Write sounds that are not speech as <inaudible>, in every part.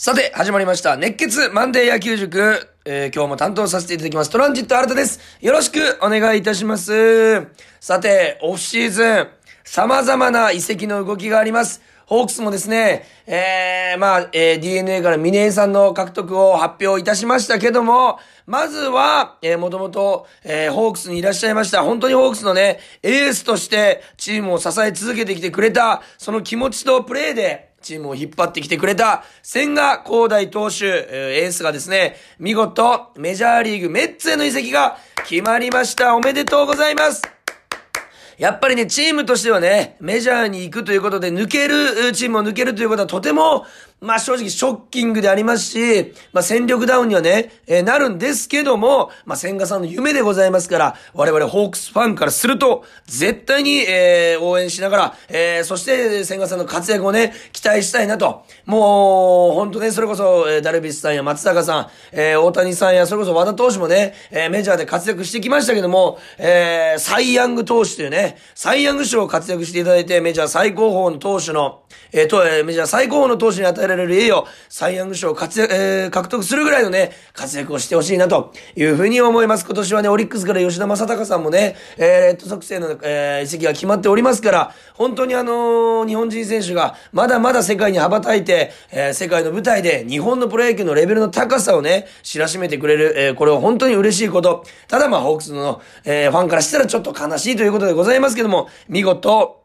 さて、始まりました。熱血マンデー野球塾。えー今日も担当させていただきます。トランジット新たです。よろしくお願いいたします。さて、オフシーズン、様々な移籍の動きがあります。ホークスもですね、えー、まあ、えー DNA からミネイさんの獲得を発表いたしましたけども、まずは、えー、もともと、えー、ホークスにいらっしゃいました。本当にホークスのね、エースとしてチームを支え続けてきてくれた、その気持ちとプレーで、チームを引っ張ってきてくれた千賀広大投手、エースがですね、見事メジャーリーグメッツへの移籍が決まりました。おめでとうございます。やっぱりね、チームとしてはね、メジャーに行くということで、抜ける、チームを抜けるということはとても、まあ正直ショッキングでありますし、まあ戦力ダウンにはね、えーなるんですけども、まあ千賀さんの夢でございますから、我々ホークスファンからすると、絶対に、えー応援しながら、えーそして千賀さんの活躍をね、期待したいなと。もう、本当ね、それこそ、えーダルビッシュさんや松坂さん、えー大谷さんや、それこそ和田投手もね、えーメジャーで活躍してきましたけども、えーサイヤング投手というね、サイヤング賞を活躍していただいて、メジャー最高峰の投手の、えーと、えーメジャー最高峰の投手に与えられる栄誉、サイヤング賞を活躍、えー獲得するぐらいのね、活躍をしてほしいなというふうに思います。今年はね、オリックスから吉田正尚さんもね、えーレッドソックスへの、えー移籍が決まっておりますから、本当にあのー日本人選手がまだまだ世界に羽ばたいて、えー世界の舞台で日本のプロ野球のレベルの高さをね、知らしめてくれる、えーこれは本当に嬉しいこと。ただまあ、ホークスの、えーファンからしたらちょっと悲しいということでございますけども、見事、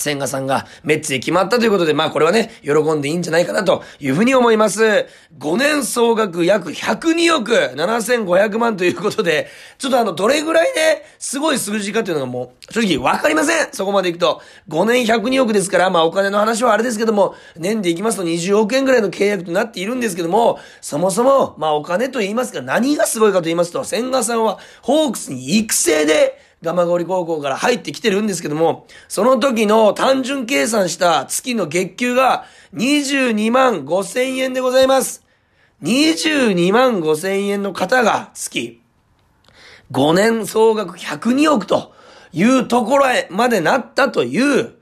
千賀さんがメッツへ決まったということで、まあこれはね、喜んでいいんじゃないかなというふうに思います。5年総額約102億7500万ということで、ちょっとあの、どれぐらいね、すごい数字かというのがもう、正直わかりませんそこまでいくと。5年102億ですから、まあお金の話はあれですけども、年でいきますと20億円ぐらいの契約となっているんですけども、そもそも、まあお金と言いますか、何がすごいかと言いますと、千賀さんはホークスに育成で、蒲郡高校から入ってきてるんですけども、その時の単純計算した月の月給が22万5千円でございます。22万5千円の方が月、5年総額102億というところへまでなったという、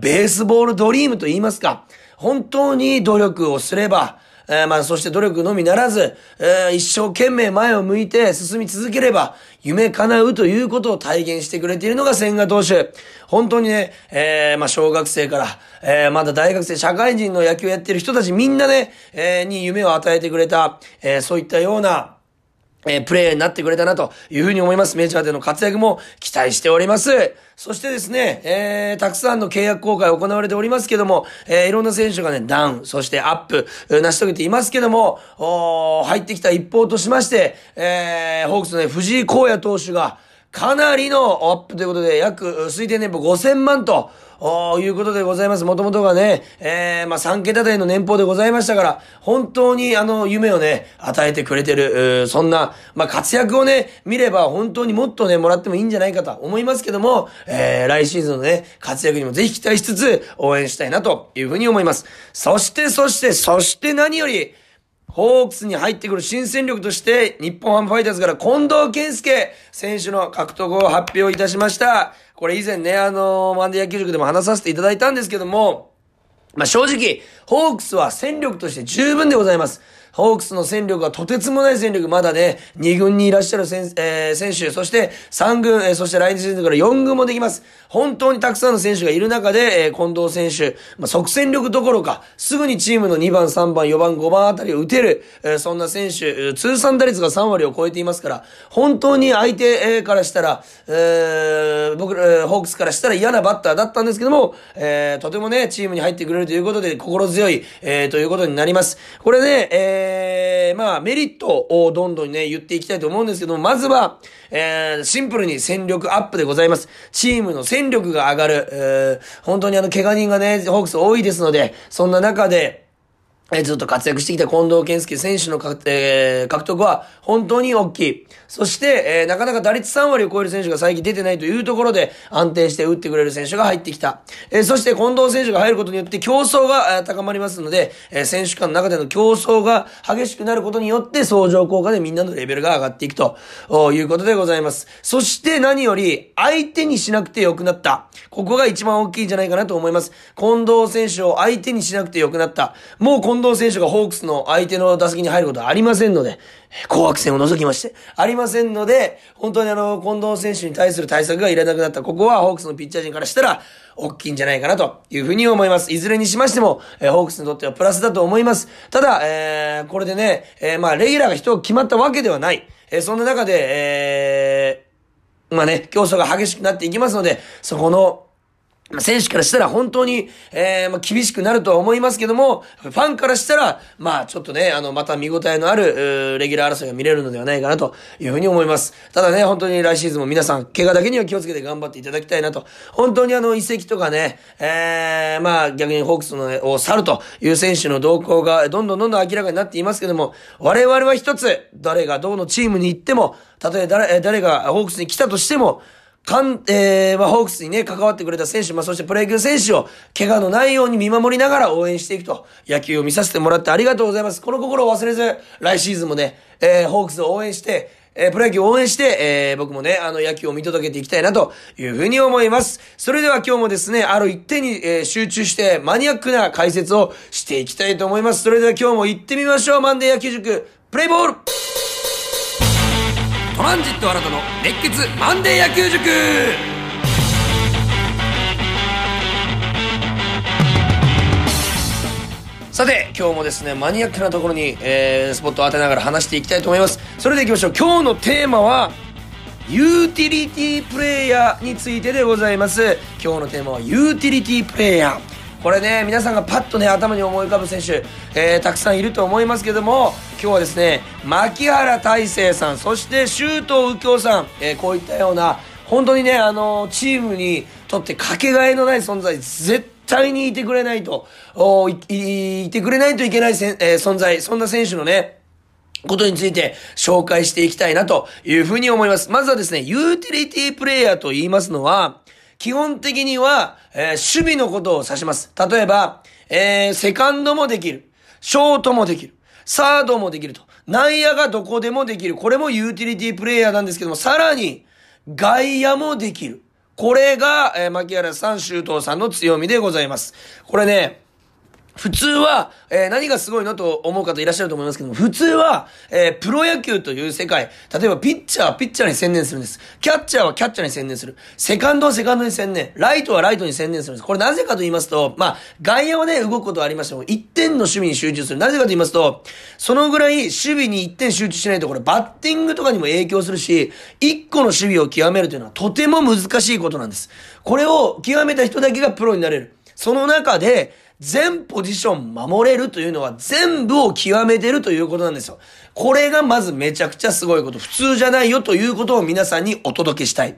ベースボールドリームと言いますか、本当に努力をすれば、えーまあ、そして努力のみならず、えー一生懸命前を向いて進み続ければ、夢叶うということを体現してくれているのが千賀投手。本当にね、えーまあ、小学生から、えーまだ大学生、社会人の野球をやってる人たちみんなね、えーに夢を与えてくれた、えーそういったような、えープレイヤーになってくれたなというふうに思います。メジャーでの活躍も期待しております。そしてですね、えー、たくさんの契約公開行われておりますけども、えー、いろんな選手がね、ダウン、そしてアップ、成し遂げていますけども、おー入ってきた一方としまして、えー、ホークスのね、藤井荒野投手が、かなりのアップということで、約、推定年俸5000万と、いうことでございます。もともとがね、えー、まあ、3桁台の年俸でございましたから、本当にあの、夢をね、与えてくれてる、そんな、まあ、活躍をね、見れば本当にもっとね、もらってもいいんじゃないかと思いますけども、えー、来シーズンのね、活躍にもぜひ期待しつつ、応援したいなというふうに思います。そして、そして、そして何より、ホークスに入ってくる新戦力として、日本ハムファイターズから近藤健介選手の獲得を発表いたしました。これ以前ね、あのマンデー野球塾でも話させていただいたんですけども、まあ、正直、ホークスは戦力として十分でございます。ホークスの戦力はとてつもない戦力、まだね、2軍にいらっしゃる選,、えー選手、そして3軍、えーそして来年シーズンから4軍もできます。本当にたくさんの選手がいる中で、えー近藤選手、まあ、即戦力どころか、すぐにチームの2番、3番、4番、5番あたりを打てる、えーそんな選手、通算打率が3割を超えていますから、本当に相手からしたら、えー僕ら、ホークスからしたら嫌なバッターだったんですけども、えーとてもね、チームに入ってくれるということで、心強い、えーということになります。これね、えーえまあ、メリットをどんどんね、言っていきたいと思うんですけども、まずは、えーシンプルに戦力アップでございます。チームの戦力が上がる、えー本当にあの、怪我人がね、ホークス多いですので、そんな中で、えずっと活躍してきた近藤健介選手の、えー獲得は本当に大きい。そして、えーなかなか打率3割を超える選手が最近出てないというところで安定して打ってくれる選手が入ってきた。えーそして近藤選手が入ることによって競争が高まりますので、え選手間の中での競争が激しくなることによって相乗効果でみんなのレベルが上がっていくということでございます。そして何より相手にしなくてよくなった。ここが一番大きいんじゃないかなと思います。近藤選手を相手にしなくてよくなった。もう近藤選手がホークスの相手の打席に入ることはありませんので、紅白戦を除きまして、ありませんので、本当にあの、近藤選手に対する対策がいらなくなった。ここはホークスのピッチャー陣からしたら、大きいんじゃないかなというふうに思います。いずれにしましても、えー、ホークスにとってはプラスだと思います。ただ、えー、これでね、えー、まあ、レギュラーが人決まったわけではない。えー、そんな中で、えー、まあね、競争が激しくなっていきますので、そこの、選手からしたら本当に、えー、まあ、厳しくなるとは思いますけども、ファンからしたら、まあ、ちょっとね、あの、また見応えのある、レギュラー争いが見れるのではないかなというふうに思います。ただね、本当に来シーズンも皆さん、怪我だけには気をつけて頑張っていただきたいなと。本当にあの、移籍とかね、えー、まあ、逆にホークスの、を去るという選手の動向が、どんどんどんどん明らかになっていますけども、我々は一つ、誰がどのチームに行っても、たとえ誰、誰がホークスに来たとしても、かん、えー、まあ、ホークスにね、関わってくれた選手、まあ、そしてプロ野球選手を、怪我のないように見守りながら応援していくと、野球を見させてもらってありがとうございます。この心を忘れず、来シーズンもね、えー、ホークスを応援して、えー、プロ野球を応援して、えー、僕もね、あの野球を見届けていきたいなというふうに思います。それでは今日もですね、ある一点に、えー、集中してマニアックな解説をしていきたいと思います。それでは今日も行ってみましょう。マンデー野球塾、プレイボールトランジット新たの熱血マンデー野球塾さて、今日もですね、マニアックなところに、えー、スポットを当てながら話していきたいと思います。それでは行きましょう。今日のテーマは、ユーティリティプレイヤーについてでございます。今日のテーマは、ユーティリティプレイヤー。これね、皆さんがパッとね、頭に思い浮かぶ選手、えー、たくさんいると思いますけども、今日はですね、牧原大成さん、そして周東右京さん、えー、こういったような、本当にね、あのー、チームにとってかけがえのない存在、絶対にいてくれないと、おいいてくれないといけないせ、えー、存在、そんな選手のね、ことについて紹介していきたいなというふうに思います。まずはですね、ユーティリティプレイヤーと言いますのは、基本的には、えー、守備のことを指します。例えば、えー、セカンドもできる。ショートもできる。サードもできると。内野がどこでもできる。これもユーティリティプレイヤーなんですけども、さらに、外野もできる。これが、えー、牧原さん、周東さんの強みでございます。これね、普通は、えー、何がすごいのと思う方いらっしゃると思いますけども、普通は、えー、プロ野球という世界、例えばピッチャーはピッチャーに専念するんです。キャッチャーはキャッチャーに専念する。セカンドはセカンドに専念。ライトはライトに専念するんです。これなぜかと言いますと、まあ、外野はね、動くことはありましても、1点の守備に集中する。なぜかと言いますと、そのぐらい守備に1点集中しないと、これバッティングとかにも影響するし、1個の守備を極めるというのはとても難しいことなんです。これを極めた人だけがプロになれる。その中で、全ポジション守れるというのは全部を極めてるということなんですよ。これがまずめちゃくちゃすごいこと。普通じゃないよということを皆さんにお届けしたい。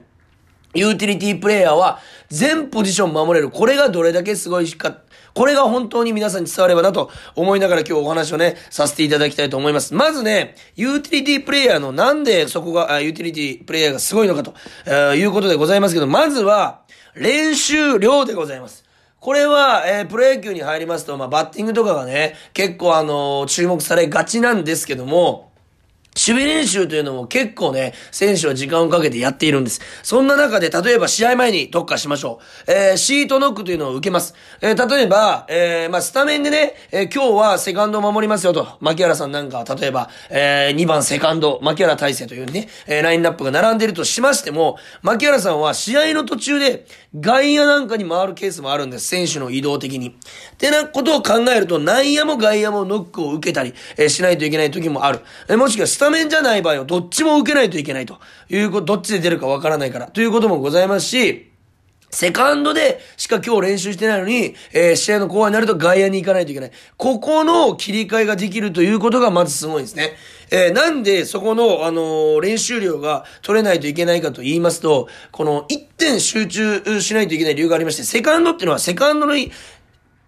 ユーティリティプレイヤーは全ポジション守れる。これがどれだけすごいか。これが本当に皆さんに伝わればなと思いながら今日お話をね、させていただきたいと思います。まずね、ユーティリティプレイヤーのなんでそこが、ユーティリティプレイヤーがすごいのかと、えー、いうことでございますけど、まずは練習量でございます。これは、えー、プロ野球に入りますと、まあ、バッティングとかがね、結構あのー、注目されがちなんですけども、守備練習というのも結構ね、選手は時間をかけてやっているんです。そんな中で、例えば試合前に特化しましょう。えー、シートノックというのを受けます。えー、例えば、えー、まあ、スタメンでね、えー、今日はセカンドを守りますよと、牧原さんなんかは、例えば、えー、2番セカンド、牧原大成というね、えー、ラインナップが並んでいるとしましても、牧原さんは試合の途中で外野なんかに回るケースもあるんです。選手の移動的に。ってなことを考えると、内野も外野もノックを受けたり、えー、しないといけない時もある。えー、もしくはタメンじゃない場合はどっちも受けないといけないということ、どっちで出るかわからないからということもございますし、セカンドでしか今日練習してないのに、えー、試合の後半になると外野に行かないといけない。ここの切り替えができるということがまずすごいんですね。えー、なんでそこの、あのー、練習量が取れないといけないかと言いますと、この1点集中しないといけない理由がありまして、セカンドっていうのはセカンドの、え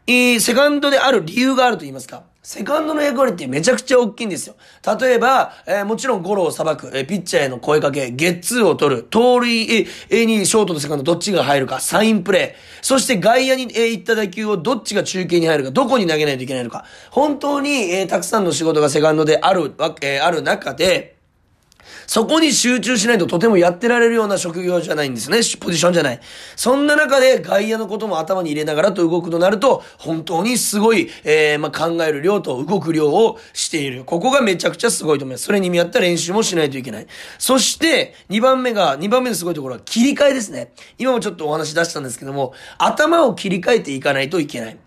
ー、セカンドである理由があると言いますか。セカンドの役割ってめちゃくちゃ大きいんですよ。例えば、えー、もちろんゴロを裁く、えー、ピッチャーへの声かけ、ゲッツーを取る、盗塁、え、にショートとセカンドどっちが入るか、サインプレー、そして外野に、えー、行った打球をどっちが中継に入るか、どこに投げないといけないのか、本当に、えー、たくさんの仕事がセカンドである、わ、えー、ある中で、そこに集中しないととてもやってられるような職業じゃないんですね。ポジションじゃない。そんな中で外野のことも頭に入れながらと動くとなると、本当にすごい、えー、まあ、考える量と動く量をしている。ここがめちゃくちゃすごいと思います。それに見合った練習もしないといけない。そして、2番目が、2番目のすごいところは切り替えですね。今もちょっとお話出したんですけども、頭を切り替えていかないといけない。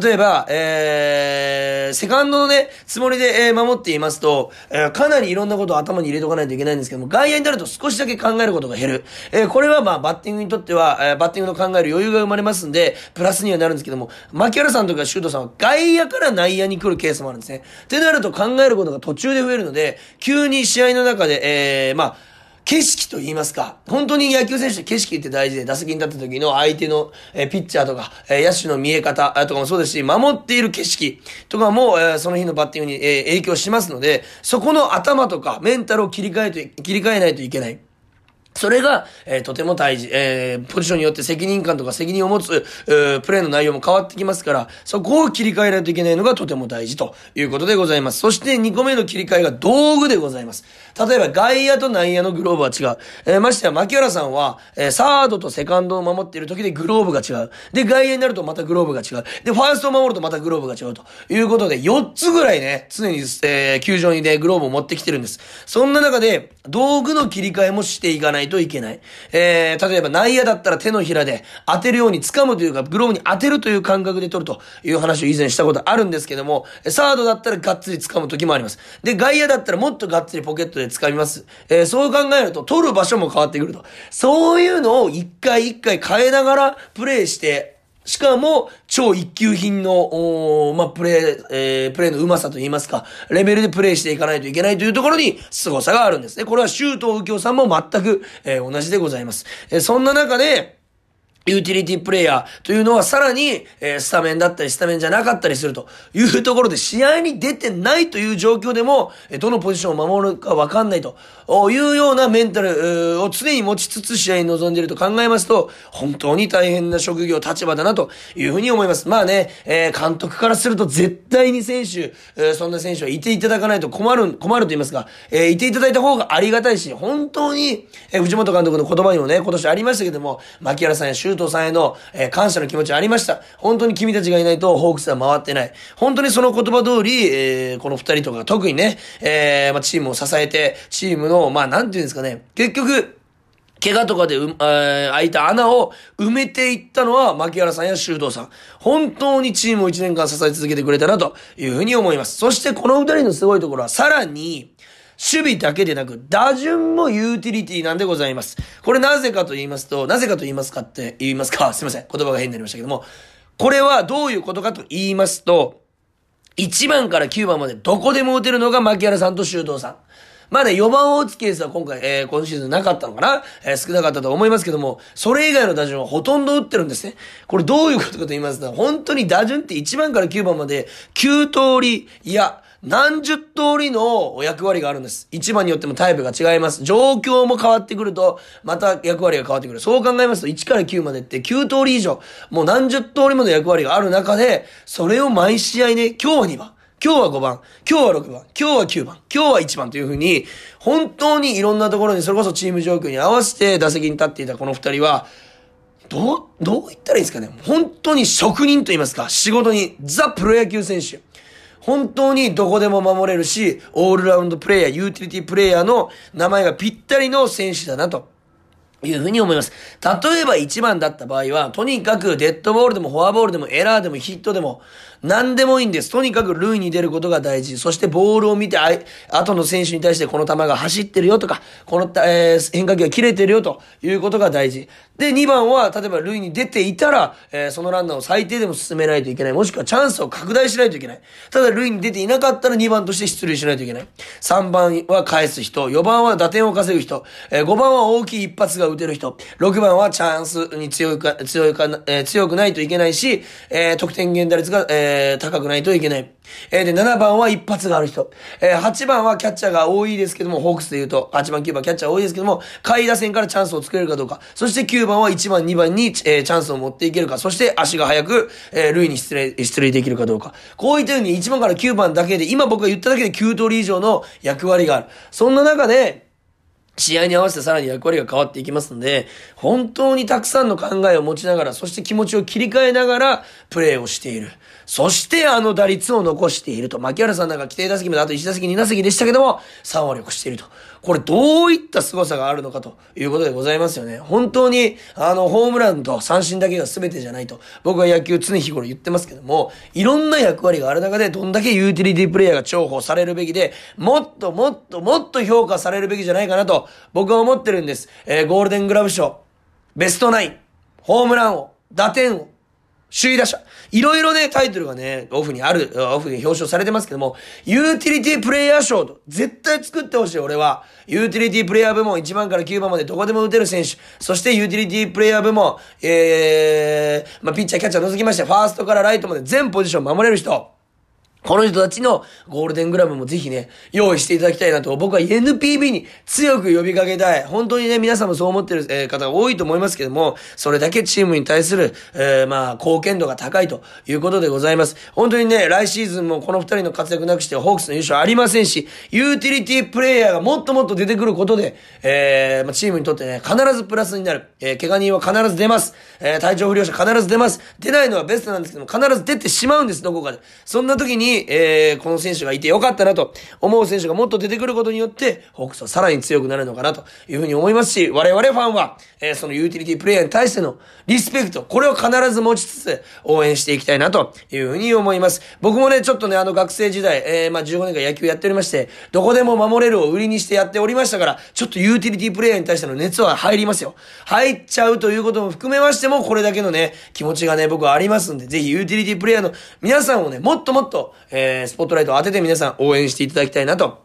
例えば、えー、セカンドのね、つもりで、えー、守っていますと、えー、かなりいろんなことを頭に入れとかないといけないんですけども、外野になると少しだけ考えることが減る。えー、これはまあ、バッティングにとっては、えー、バッティングの考える余裕が生まれますんで、プラスにはなるんですけども、牧原さんとかシュートさんは外野から内野に来るケースもあるんですね。ってなると考えることが途中で増えるので、急に試合の中で、えー、まあ、景色と言いますか、本当に野球選手って景色って大事で、打席に立った時の相手の、えー、ピッチャーとか、えー、野手の見え方とかもそうですし、守っている景色とかも、えー、その日のバッティングに、えー、影響しますので、そこの頭とかメンタルを切り替えて、切り替えないといけない。それが、えー、とても大事。えー、ポジションによって責任感とか責任を持つ、えー、プレーの内容も変わってきますから、そこを切り替えないといけないのがとても大事ということでございます。そして2個目の切り替えが道具でございます。例えば外野と内野のグローブは違う。えー、ましてや牧原さんは、えー、サードとセカンドを守っている時でグローブが違う。で、外野になるとまたグローブが違う。で、ファーストを守るとまたグローブが違うということで、4つぐらいね、常に、えー、球場にね、グローブを持ってきてるんです。そんな中で、道具の切り替えもしていかないといけない。えー、例えば内野だったら手のひらで当てるように掴むというか、グローブに当てるという感覚で取るという話を以前したことあるんですけども、サードだったらがっつり掴む時もあります。で、外野だったらもっとがっつりポケットで掴みます。えー、そう考えると取る場所も変わってくると。そういうのを一回一回変えながらプレイしてしかも、超一級品の、おまあ、プレイ、えー、プレイの上手さと言いますか、レベルでプレイしていかないといけないというところに、凄さがあるんですね。これは周東右京さんも全く、えー、同じでございます。えー、そんな中で、ユーティリティプレイヤーというのはさらに、えー、スタメンだったりスタメンじゃなかったりするというところで試合に出てないという状況でも、え、どのポジションを守るかわかんないというようなメンタルを常に持ちつつ試合に臨んでいると考えますと、本当に大変な職業、立場だなというふうに思います。まあね、えー、監督からすると絶対に選手、えー、そんな選手はいていただかないと困る、困ると言いますか、えー、いていただいた方がありがたいし、本当に、えー、藤本監督の言葉にもね、今年ありましたけども、牧原さんや周東さんへの、えー、感謝の気持ちありました。本当に君たちがいないとホークスは回ってない。本当にその言葉通り、えー、この二人とか特にね、えー、まあ、チームを支えて、チームの、まあ、なんていうんですかね、結局、怪我とかでう、えー、開いた穴を埋めていったのは、牧原さんや修道さん。本当にチームを一年間支え続けてくれたなというふうに思います。そしてこの二人のすごいところは、さらに、守備だけでなく、打順もユーティリティなんでございます。これなぜかと言いますと、なぜかと言いますかって言いますか <laughs> すいません。言葉が変になりましたけども、これはどういうことかと言いますと、1番から9番までどこでも打てるのが牧原さんと周東さん。まあね、4番を打つケースは今回、えー、今シーズンなかったのかな？えー、少なかったと思いますけども、それ以外の打順はほとんど打ってるんですね。これどういうことかと言いますと、本当に打順って1番から9番まで9通り、いや、何十通りの役割があるんです。一番によってもタイプが違います。状況も変わってくると、また役割が変わってくる。そう考えますと、1から9までって9通り以上、もう何十通りもの役割がある中で、それを毎試合ね、今日は2番。今日は5番、今日は6番、今日は9番、今日は1番というふうに、本当にいろんなところに、それこそチーム状況に合わせて打席に立っていたこの2人は、どう、どう言ったらいいですかね。本当に職人と言いますか、仕事に、ザ・プロ野球選手。本当にどこでも守れるし、オールラウンドプレイヤー、ユーティリティプレイヤーの名前がぴったりの選手だなと。いうふうに思います。例えば1番だった場合は、とにかくデッドボールでもフォアボールでもエラーでもヒットでも、何でもいいんです。とにかく塁に出ることが大事。そしてボールを見て、あ後の選手に対してこの球が走ってるよとか、この、えー、変化球が切れてるよということが大事。で、2番は、例えば塁に出ていたら、えー、そのランナーを最低でも進めないといけない。もしくはチャンスを拡大しないといけない。ただ塁に出ていなかったら2番として出塁しないといけない。3番は返す人、4番は打点を稼ぐ人、えー、5番は大きい一発が打てる人、6番はチャンスに強いか、強いか、えー、強くないといけないし、えー、得点源打率が、えーえー、高くないといけない。えー、で、7番は一発がある人。えー、8番はキャッチャーが多いですけども、ホークスで言うと、8番、9番キャッチャー多いですけども、下位打線からチャンスを作れるかどうか。そして9番は1番、2番に、えー、チャンスを持っていけるか。そして足が速く、えー、塁に出塁、出塁できるかどうか。こういったように1番から9番だけで、今僕が言っただけで9通り以上の役割がある。そんな中で、試合に合わせてさらに役割が変わっていきますので、本当にたくさんの考えを持ちながら、そして気持ちを切り替えながら、プレーをしている。そしてあの打率を残していると。牧原さんなんか規定打席まであと1打席2打席でしたけども、3割を越していると。これどういった凄さがあるのかということでございますよね。本当に、あの、ホームランと三振だけが全てじゃないと。僕は野球常日頃言ってますけども、いろんな役割がある中で、どんだけユーティリティプレイヤーが重宝されるべきで、もっともっともっと評価されるべきじゃないかなと、僕は思ってるんです。えー、ゴールデングラブ賞、ベストナイン、ホームラン王、打点王、首位打者。いろいろね、タイトルがね、オフにある、オフに表彰されてますけども、ユーティリティプレイヤー賞と、絶対作ってほしい、俺は。ユーティリティプレイヤー部門1番から9番までどこでも打てる選手。そしてユーティリティプレイヤー部門、えー、まあ、ピッチャー、キャッチャー除きまして、ファーストからライトまで全ポジション守れる人。この人たちのゴールデングラブもぜひね、用意していただきたいなと、僕は NPB に強く呼びかけたい。本当にね、皆さんもそう思ってる、え方が多いと思いますけども、それだけチームに対する、えー、まあ、貢献度が高いということでございます。本当にね、来シーズンもこの二人の活躍なくしてホークスの優勝ありませんし、ユーティリティプレイヤーがもっともっと出てくることで、えー、まあ、チームにとってね、必ずプラスになる。えー、怪我人は必ず出ます。えー、体調不良者必ず出ます。出ないのはベストなんですけども、必ず出てしまうんです、どこかで。そんな時に、えー、この選手がいてよかったなと思う選手がもっと出てくることによって、ホークスはさらに強くなるのかなというふうに思いますし、我々ファンは、えー、そのユーティリティプレイヤーに対してのリスペクト、これを必ず持ちつつ応援していきたいなというふうに思います。僕もね、ちょっとね、あの学生時代、えー、まあ15年間野球やっておりまして、どこでも守れるを売りにしてやっておりましたから、ちょっとユーティリティプレイヤーに対しての熱は入りますよ。入っちゃうということも含めましても、これだけのね、気持ちがね、僕はありますんで、ぜひユーティリティプレイヤーの皆さんをね、もっともっと、えー、スポットライトを当てて皆さん応援していただきたいなと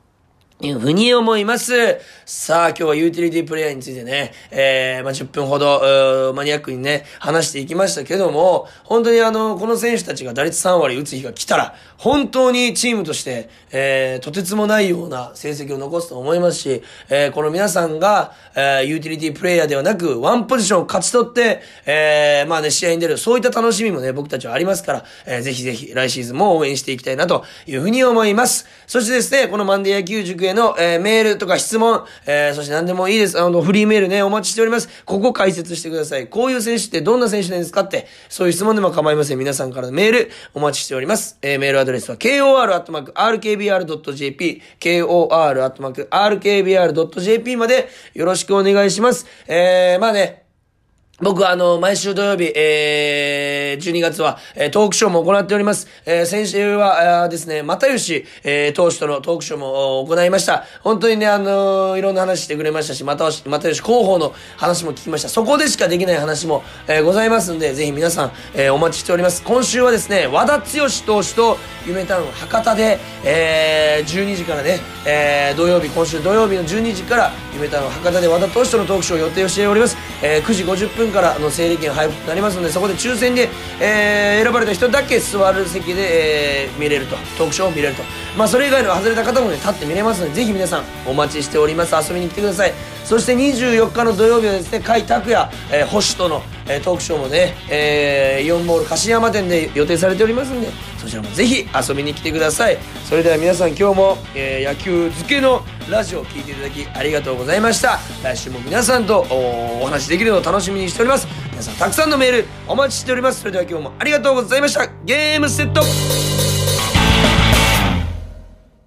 いうふうに思います。さあ、今日はユーティリティプレイヤーについてね、えー、まあ、10分ほど、マニアックにね、話していきましたけども、本当にあの、この選手たちが打率3割打つ日が来たら、本当にチームとして、えー、とてつもないような成績を残すと思いますし、えー、この皆さんが、えー、ユーティリティプレイヤーではなく、ワンポジションを勝ち取って、えー、まあね、試合に出る、そういった楽しみもね、僕たちはありますから、えー、ぜひぜひ来シーズンも応援していきたいなというふうに思います。そしてですね、このマンデー野球塾への、えー、メールとか質問、えー、そして何でもいいです。あの、フリーメールね、お待ちしております。ここ解説してください。こういう選手ってどんな選手なんですかって、そういう質問でも構いません。皆さんからのメール、お待ちしております。えー、メールアドレスは、kor.rkbr.jp、kor.rkbr.jp までよろしくお願いします。えー、まあね、僕はあの、毎週土曜日、えー、12月は、えー、トークショーも行っております。えー、先週は、あですね、又吉、えー、投手とのトークショーも行いました。本当にね、あのー、いろんな話してくれましたし、又吉、又吉広報の話も聞きました。そこでしかできない話も、えー、ございますんで、ぜひ皆さん、えー、お待ちしております。今週はですね、和田剛投手と、夢タウン博多で、えー、12時からね、えー、土曜日、今週土曜日の12時から、夢タウン博多で和田投手とのトークショーを予定をしております。えー、9時50分からの整理券配布となりますのでそこで抽選で、えー、選ばれた人だけ座る席で、えー、見れるとトークショーを見れると。まあそれ以外の外れた方もね立って見れますのでぜひ皆さんお待ちしております。遊びに来てください。そして24日の土曜日はですね甲斐拓也、えー、星との、えー、トークショーもね、えー、イオンモール樫山店で予定されておりますんでそちらもぜひ遊びに来てください。それでは皆さん今日も、えー、野球漬けのラジオを聴いていただきありがとうございました。来週も皆さんとお話しできるのを楽しみにしております。皆さんたくさんのメールお待ちしております。それでは今日もありがとうございました。ゲームセット